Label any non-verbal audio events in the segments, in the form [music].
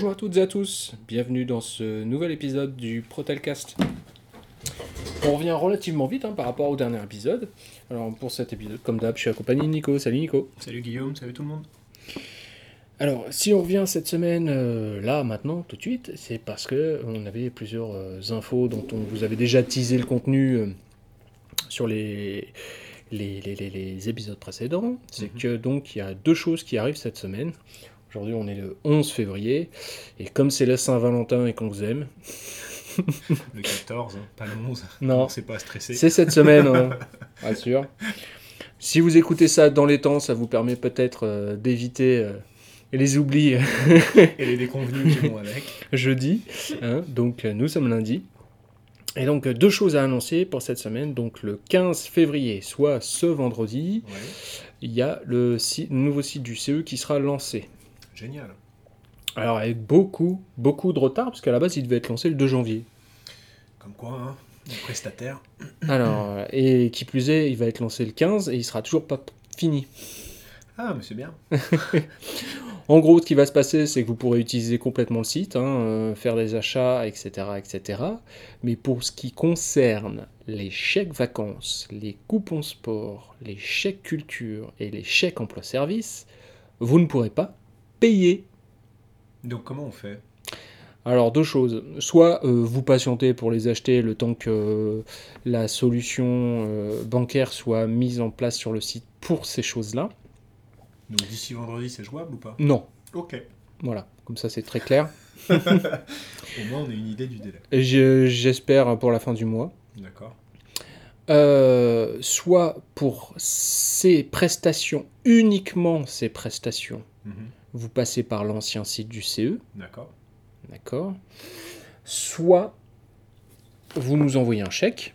Bonjour à toutes et à tous, bienvenue dans ce nouvel épisode du Protelcast. On revient relativement vite hein, par rapport au dernier épisode. Alors pour cet épisode, comme d'hab, je suis accompagné de Nico. Salut Nico. Salut Guillaume, salut tout le monde. Alors si on revient cette semaine, euh, là, maintenant, tout de suite, c'est parce que on avait plusieurs euh, infos dont on vous avait déjà teasé le contenu euh, sur les, les, les- les- les épisodes précédents. C'est Mhm. que donc il y a deux choses qui arrivent cette semaine. Aujourd'hui, on est le 11 février, et comme c'est la Saint-Valentin et qu'on vous aime, [laughs] Le 14, hein, pas le 11. Non. c'est pas stressé. C'est cette semaine, hein, [laughs] rassure. Si vous écoutez ça dans les temps, ça vous permet peut-être euh, d'éviter euh, les oublis Et les déconvenus qui vont avec. [laughs] jeudi. hein. donc euh, nous sommes lundi. Et donc deux choses à annoncer pour cette semaine. Donc le 15 février, soit ce vendredi, Ouais, il y a le nouveau site du CE qui sera lancé. Génial. Alors avec beaucoup, beaucoup de retard, parce qu'à la base il devait être lancé le 2 janvier. Comme quoi, hein, les prestataires. [coughs] Alors, et qui plus est, il va être lancé le 15 et il sera toujours pas fini. Ah, mais c'est bien. [laughs] En gros, ce qui va se passer, c'est que vous pourrez utiliser complètement le site, hein, euh, faire des achats, etc., etc. Mais pour ce qui concerne les chèques vacances, les coupons sport, les chèques culture et les chèques emploi-service, vous ne pourrez pas payer. Donc, comment on fait? Alors, deux choses. Soit euh, vous patientez pour les acheter le temps que euh, la solution euh, bancaire soit mise en place sur le site pour ces choses-là. Donc, d'ici vendredi, c'est jouable ou pas? Non. Ok. Voilà, comme ça c'est très clair. [laughs] Au moins, on a une idée du délai. J'espère pour la fin du mois. D'accord. Soit pour ces prestations, uniquement ces prestations, Mhm. Vous passez par l'ancien site du CE, D'accord. d'accord Soit vous nous envoyez un chèque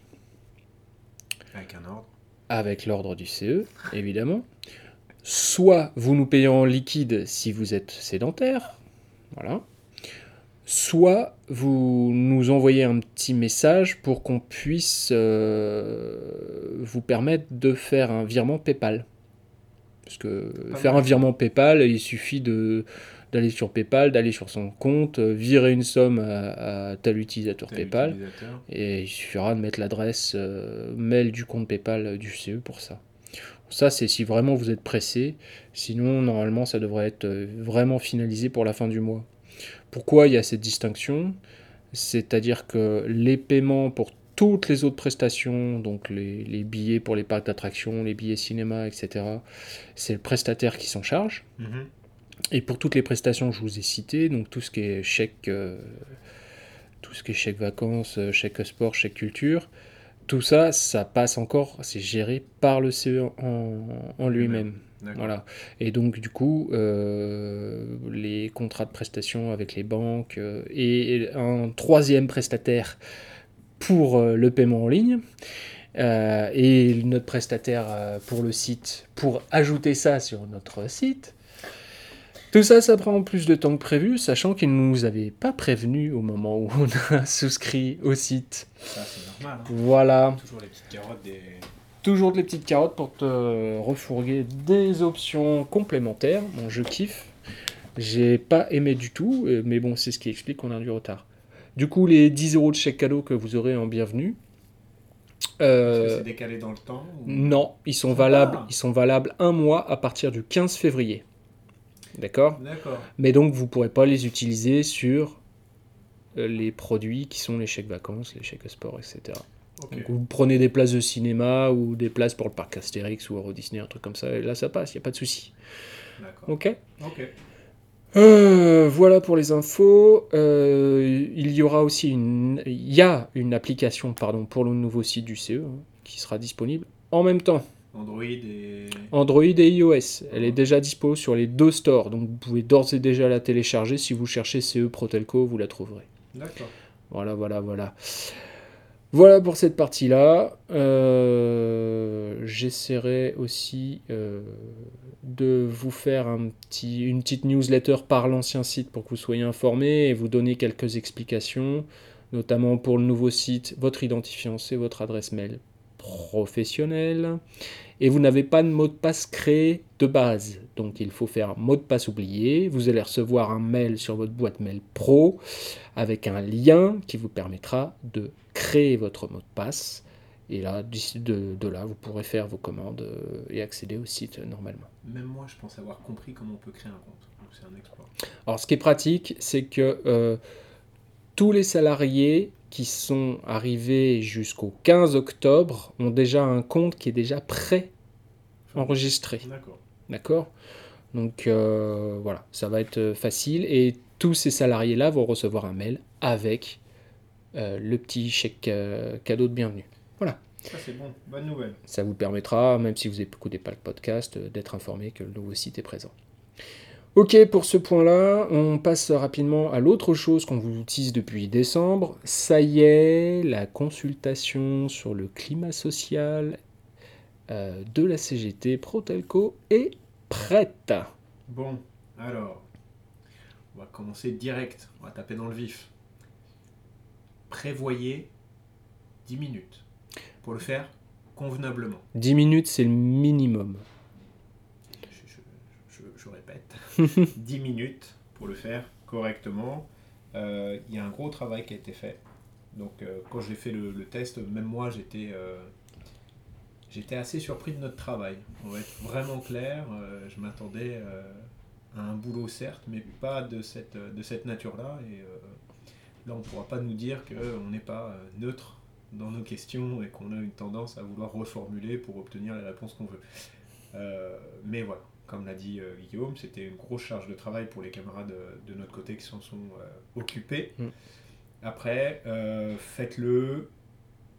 Avec un ordre. avec l'ordre du CE, évidemment. Soit vous nous payez en liquide si vous êtes sédentaire, voilà. Soit vous nous envoyez un petit message pour qu'on puisse euh, vous permettre de faire un virement PayPal. Parce que Pas faire mal. un virement PayPal, il suffit de d'aller sur PayPal, d'aller sur son compte, euh, virer une somme à, à tel utilisateur Tel PayPal. utilisateur. Et il suffira de mettre l'adresse euh, mail du compte PayPal du CE pour ça. Ça, c'est si vraiment vous êtes pressé. Sinon, normalement, ça devrait être euh, vraiment finalisé pour la fin du mois. Pourquoi il y a cette distinction? C'est-à-dire que les paiements pour toutes les autres prestations, donc les, les billets pour les parcs d'attractions, les billets cinéma, etc., c'est le prestataire qui s'en charge. Mhm. Et pour toutes les prestations que je vous ai citées, donc tout ce qui est chèque, euh, tout ce qui est chèque vacances, euh, chèque sport, chèque culture, tout ça, ça passe encore, c'est géré par le CE en, en lui-même. Voilà. Et donc du coup, euh, les contrats de prestation avec les banques euh, et un troisième prestataire pour euh, le paiement en ligne. euh, et notre prestataire euh, pour le site, pour ajouter ça sur notre site. Tout ça, ça prend plus de temps que prévu, sachant qu'ils ne nous avaient pas prévenu au moment où on a [laughs] souscrit au site. Ça, c'est normal. hein. Voilà. Toujours les petites carottes des. Toujours de les petites carottes pour te refourguer des options complémentaires. Bon, je kiffe. J'ai pas aimé du tout, mais bon, c'est ce qui explique qu'on a du retard. Du coup, les 10 euros de chèque cadeau que vous aurez en bienvenue. Est-ce que euh, c'est décalé dans le temps ou- non, ils sont Ah. valables. Ils sont valables un mois à partir du 15 février. D'accord? D'accord. Mais donc, vous pourrez pas les utiliser sur euh, les produits qui sont les chèques vacances, les chèques sport, etc. Donc, vous prenez des places de cinéma ou des places pour le parc Astérix ou Euro Disney, un truc comme ça, et là ça passe, il n'y a pas de souci. D'accord. Ok? Ok. Euh, Voilà pour les infos. Euh, il y aura aussi une, il y a une application pardon, pour le nouveau site du CE hein, qui sera disponible en même temps. Android et. Android et iOS. Elle est déjà dispo sur les deux stores, donc vous pouvez d'ores et déjà la télécharger. Si vous cherchez CE Protelco, vous la trouverez. D'accord. Voilà, voilà, voilà. Voilà pour cette partie-là. Euh, J'essaierai aussi euh, de vous faire une petite newsletter par l'ancien site pour que vous soyez informés et vous donner quelques explications, notamment pour le nouveau site, votre identifiant, c'est votre adresse mail professionnelle. Et vous n'avez pas de mot de passe créé de base. Donc il faut faire mot de passe oublié. Vous allez recevoir un mail sur votre boîte mail pro avec un lien qui vous permettra de créer votre mot de passe. Et là, d'ici de, de, là, vous pourrez faire vos commandes euh, et accéder au site euh, normalement. Même moi, je pense avoir compris comment on peut créer un compte. Donc c'est un exploit. Alors ce qui est pratique, c'est que euh, tous les salariés qui sont arrivés jusqu'au 15 octobre ont déjà un compte qui est déjà prêt enregistré. D'accord. D'accord? Donc euh, voilà, ça va être facile et tous ces salariés-là vont recevoir un mail avec euh, le petit chèque euh, cadeau de bienvenue. Voilà. Ça c'est bon, bonne nouvelle. Ça vous permettra, même si vous n'écoutez pas le podcast, euh, d'être informé que le nouveau site est présent. Ok, pour ce point-là, on passe rapidement à l'autre chose qu'on vous utilise depuis décembre. Ça y est, la consultation sur le climat social euh, de la CGT Protelco est prête. Bon, alors, on va commencer direct, on va taper dans le vif. Prévoyez 10 minutes pour le faire convenablement. 10 minutes, c'est le minimum. Je, je- je- je répète, [laughs] 10 minutes pour le faire correctement. Euh, Il y a un gros travail qui a été fait. Donc euh, quand j'ai fait le, le test, même moi j'étais j'étais assez surpris de notre travail. On va être vraiment clair, euh, je m'attendais euh, à un boulot certes, mais pas de cette, de cette nature-là. Et euh, là on ne pourra pas nous dire qu'on n'est pas euh, neutre dans nos questions et qu'on a une tendance à vouloir reformuler pour obtenir les réponses qu'on veut. Euh, mais voilà, comme l'a dit euh, Guillaume, c'était une grosse charge de travail pour les camarades euh, de notre côté qui s'en sont euh, occupés. Mm. Après, euh, faites-le,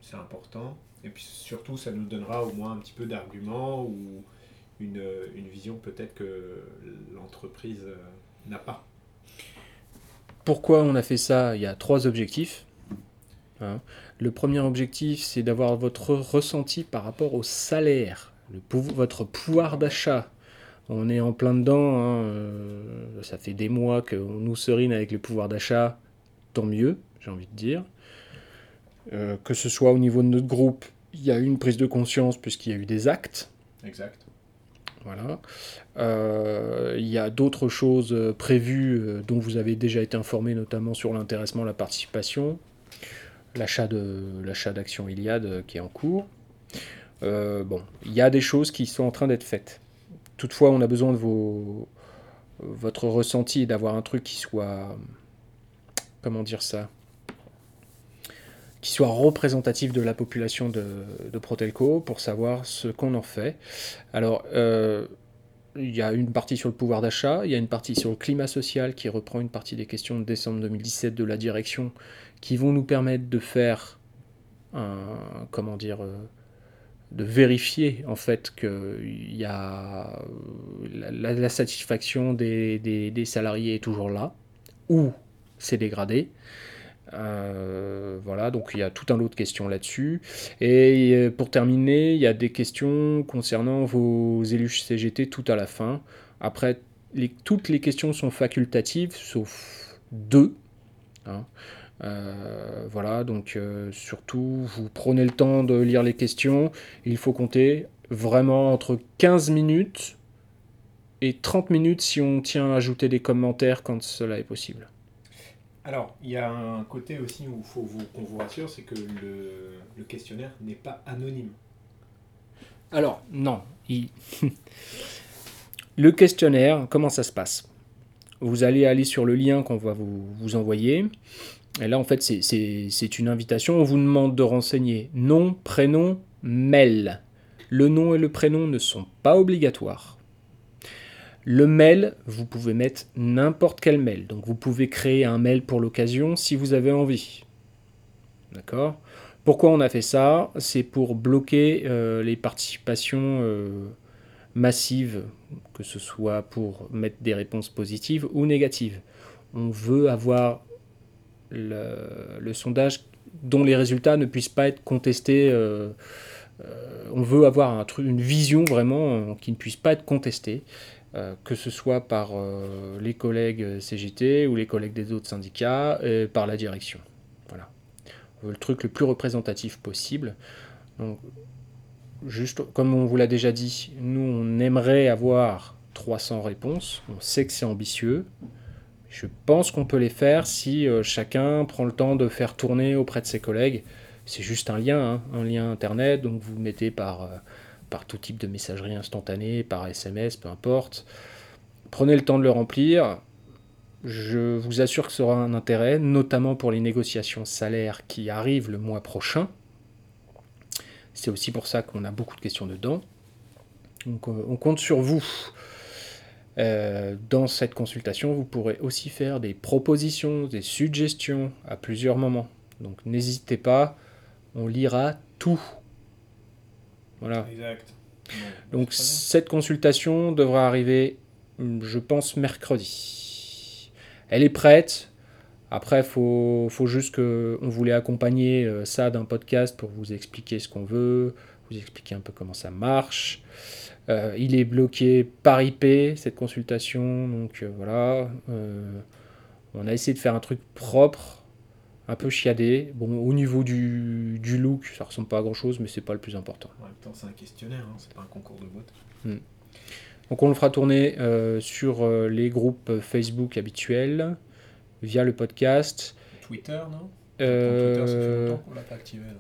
c'est important. Et puis surtout, ça nous donnera au moins un petit peu d'arguments ou une, vision peut-être que l'entreprise euh, n'a pas. Pourquoi on a fait ça? Il y a trois objectifs. Hein. Le premier objectif, c'est d'avoir votre ressenti par rapport au salaire, votre pouvoir d'achat. On est en plein dedans, hein, euh, ça fait des mois qu'on nous serine avec le pouvoir d'achat, tant mieux, j'ai envie de dire. Euh, que ce soit au niveau de notre groupe, il y a eu une prise de conscience puisqu'il y a eu des actes. Exact. Voilà. Euh, il y a d'autres choses euh, prévues euh, dont vous avez déjà été informé, notamment sur l'intéressement, la participation, l'achat de l'achat d'actions Iliad euh, qui est en cours. Bon, il y a des choses qui sont en train d'être faites. Toutefois, on a besoin de vos votre ressenti et d'avoir un truc qui soit comment dire ça? Qui soit représentatif de la population de, Protelco pour savoir ce qu'on en fait. Alors, euh, il y a une partie sur le pouvoir d'achat, il y a une partie sur le climat social qui reprend une partie des questions de décembre 2017 de la direction qui vont nous permettre de faire un, comment dire, euh, de vérifier en fait qu'il y a la, satisfaction des, des- des salariés est toujours là, ou c'est dégradé. Euh, voilà, donc il y a tout un lot de questions là-dessus. Et euh, pour terminer, il y a des questions concernant vos élus CGT tout à la fin. Après, toutes les questions sont facultatives, sauf deux. hein. Euh, voilà, donc surtout, vous prenez le temps de lire les questions. Il faut compter vraiment entre 15 minutes et 30 minutes si on tient à ajouter des commentaires quand cela est possible. Alors, il y a un côté aussi où il faut vous- qu'on vous rassure, c'est que le, questionnaire n'est pas anonyme. Alors, non. [laughs] le questionnaire, comment ça se passe? Vous allez aller sur le lien qu'on va vous, envoyer. Et là, en fait, c'est- c'est c'est une invitation. On vous demande de renseigner nom, prénom, mail. Le nom et le prénom ne sont pas obligatoires. Le mail, vous pouvez mettre n'importe quel mail. Donc, vous pouvez créer un mail pour l'occasion si vous avez envie. D'accord? Pourquoi on a fait ça? C'est pour bloquer euh, les participations euh, massives, que ce soit pour mettre des réponses positives ou négatives. On veut avoir le, sondage dont les résultats ne puissent pas être contestés. euh, on veut avoir une vision vraiment qui ne puisse pas être contestée, euh, que ce soit par euh, les collègues CGT ou les collègues des autres syndicats, et par la direction. Voilà On veut le truc le plus représentatif possible. Donc, juste comme on vous l'a déjà dit, nous on aimerait avoir 300 réponses. On sait que c'est ambitieux. Je pense qu'on peut les faire si euh, chacun prend le temps de faire tourner auprès de ses collègues. C'est juste un lien, hein, un lien internet, donc vous mettez par, euh, par tout type de messagerie instantanée, par SMS, peu importe. Prenez le temps de le remplir. Je vous assure que ce sera un intérêt, notamment pour les négociations salaires qui arrivent le mois prochain. C'est aussi pour ça qu'on a beaucoup de questions dedans. Donc euh, on compte sur vous. Euh, dans cette consultation, vous pourrez aussi faire des propositions, des suggestions à plusieurs moments. Donc n'hésitez pas, on lira tout. Voilà. Exact. Bon, Donc cette consultation devra arriver, hum, je pense, mercredi. Elle est prête. Après, il faut, faut juste que on voulait accompagner euh, ça d'un podcast pour vous expliquer ce qu'on veut, vous expliquer un peu comment ça marche. Euh, il est bloqué par IP, cette consultation. Donc euh, voilà. Euh, on a essayé de faire un truc propre, un peu chiadé. Bon, au niveau du, du look, ça ressemble pas à grand chose, mais c'est pas le plus important. En même temps, c'est un questionnaire, hein, c'est pas un concours de vote. Donc on le fera tourner euh, sur euh, les groupes Facebook habituels, via le podcast. Twitter, non? Euh,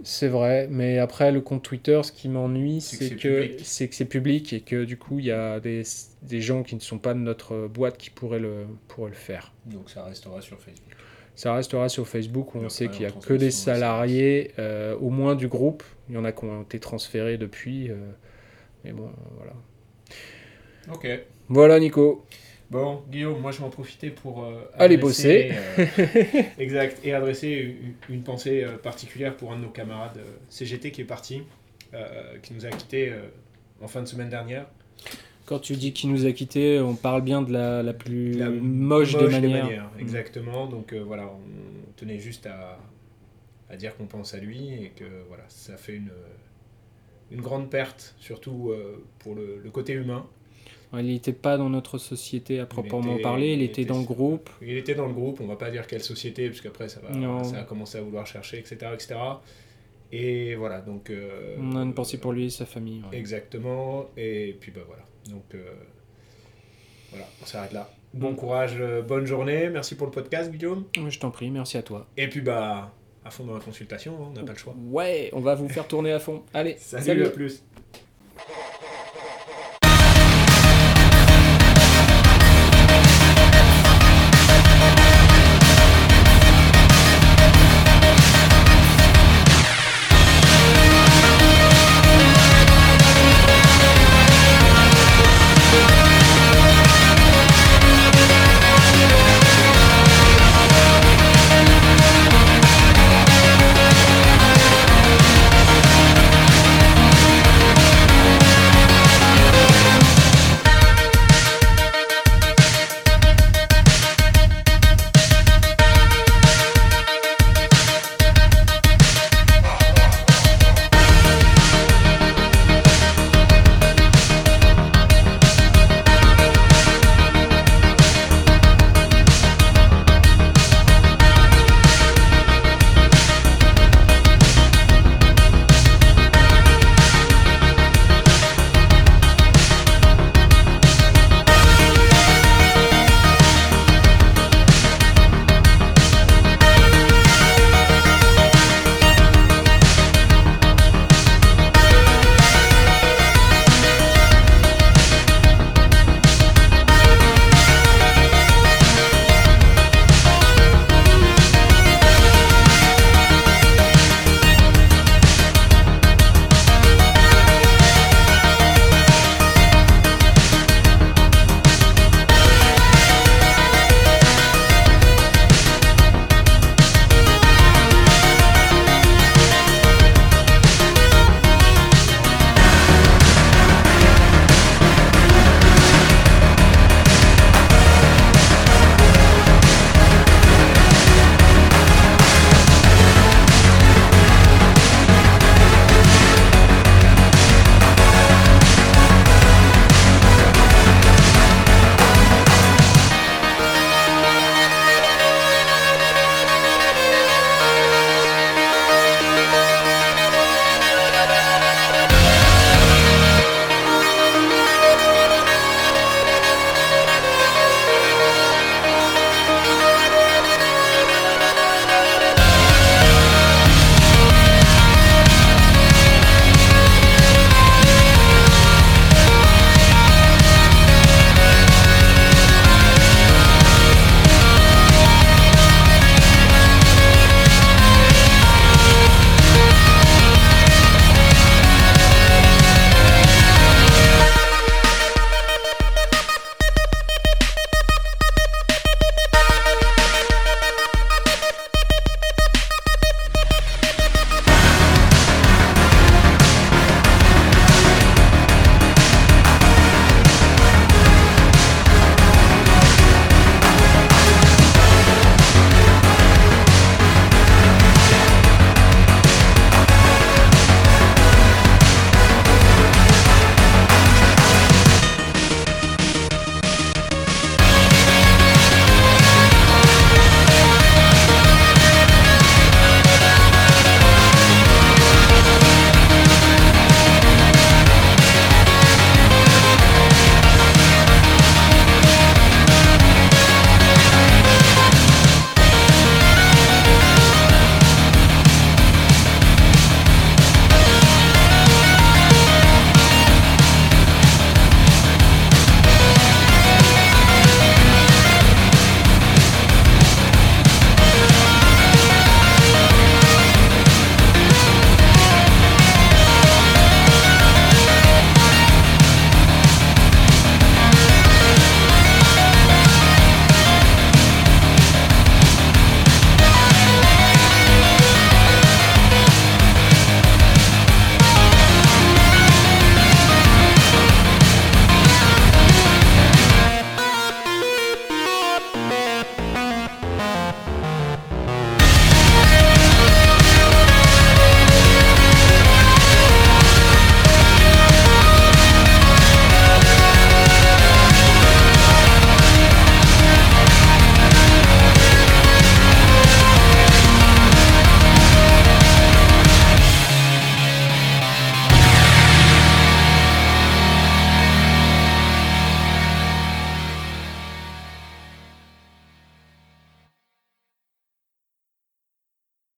c'est vrai, mais après le compte Twitter, ce qui m'ennuie, C'est que c'est que public. c'est c'est public et que du coup il y a des, des gens qui ne sont pas de notre boîte qui pourraient le, pourraient le faire. Donc ça restera sur Facebook. Ça restera sur Facebook où on sait qu'il n'y a que des salariés, euh, au moins du groupe. Il y en a qui ont été transférés depuis. euh, mais bon, voilà. Ok. Voilà Nico. Bon, Guillaume, moi je vais en profiter pour. euh, Allez adresser, euh, [laughs] exact. Et adresser une, une pensée particulière pour un de nos camarades CGT qui est parti, qui nous a quittés en fin de semaine dernière. Quand tu dis qu'il nous a quittés, on parle bien de la, la plus La moche, des manières. Mm. Exactement. Donc euh, voilà, on tenait juste à, à dire qu'on pense à lui et que voilà, ça fait une, une grande perte, surtout euh, pour le, le côté humain. Il n'était pas dans notre société à proprement parler, il, il était, était dans le groupe. Il était dans le groupe, on va pas dire quelle société, parce qu'après ça va, ça va commencer à vouloir chercher, etc. etc. Et voilà, donc. euh, On a une pensée pour lui et sa famille. ouais. Exactement, et puis bah voilà. Donc euh, voilà, on s'arrête là. Bon courage, euh, bonne journée, merci pour le podcast, Guillaume. Je t'en prie, merci à toi. Et puis bah, à fond dans la consultation, hein, on n'a pas le choix. Ouais, on va vous faire tourner à fond. Allez, Salut, salut. à plus.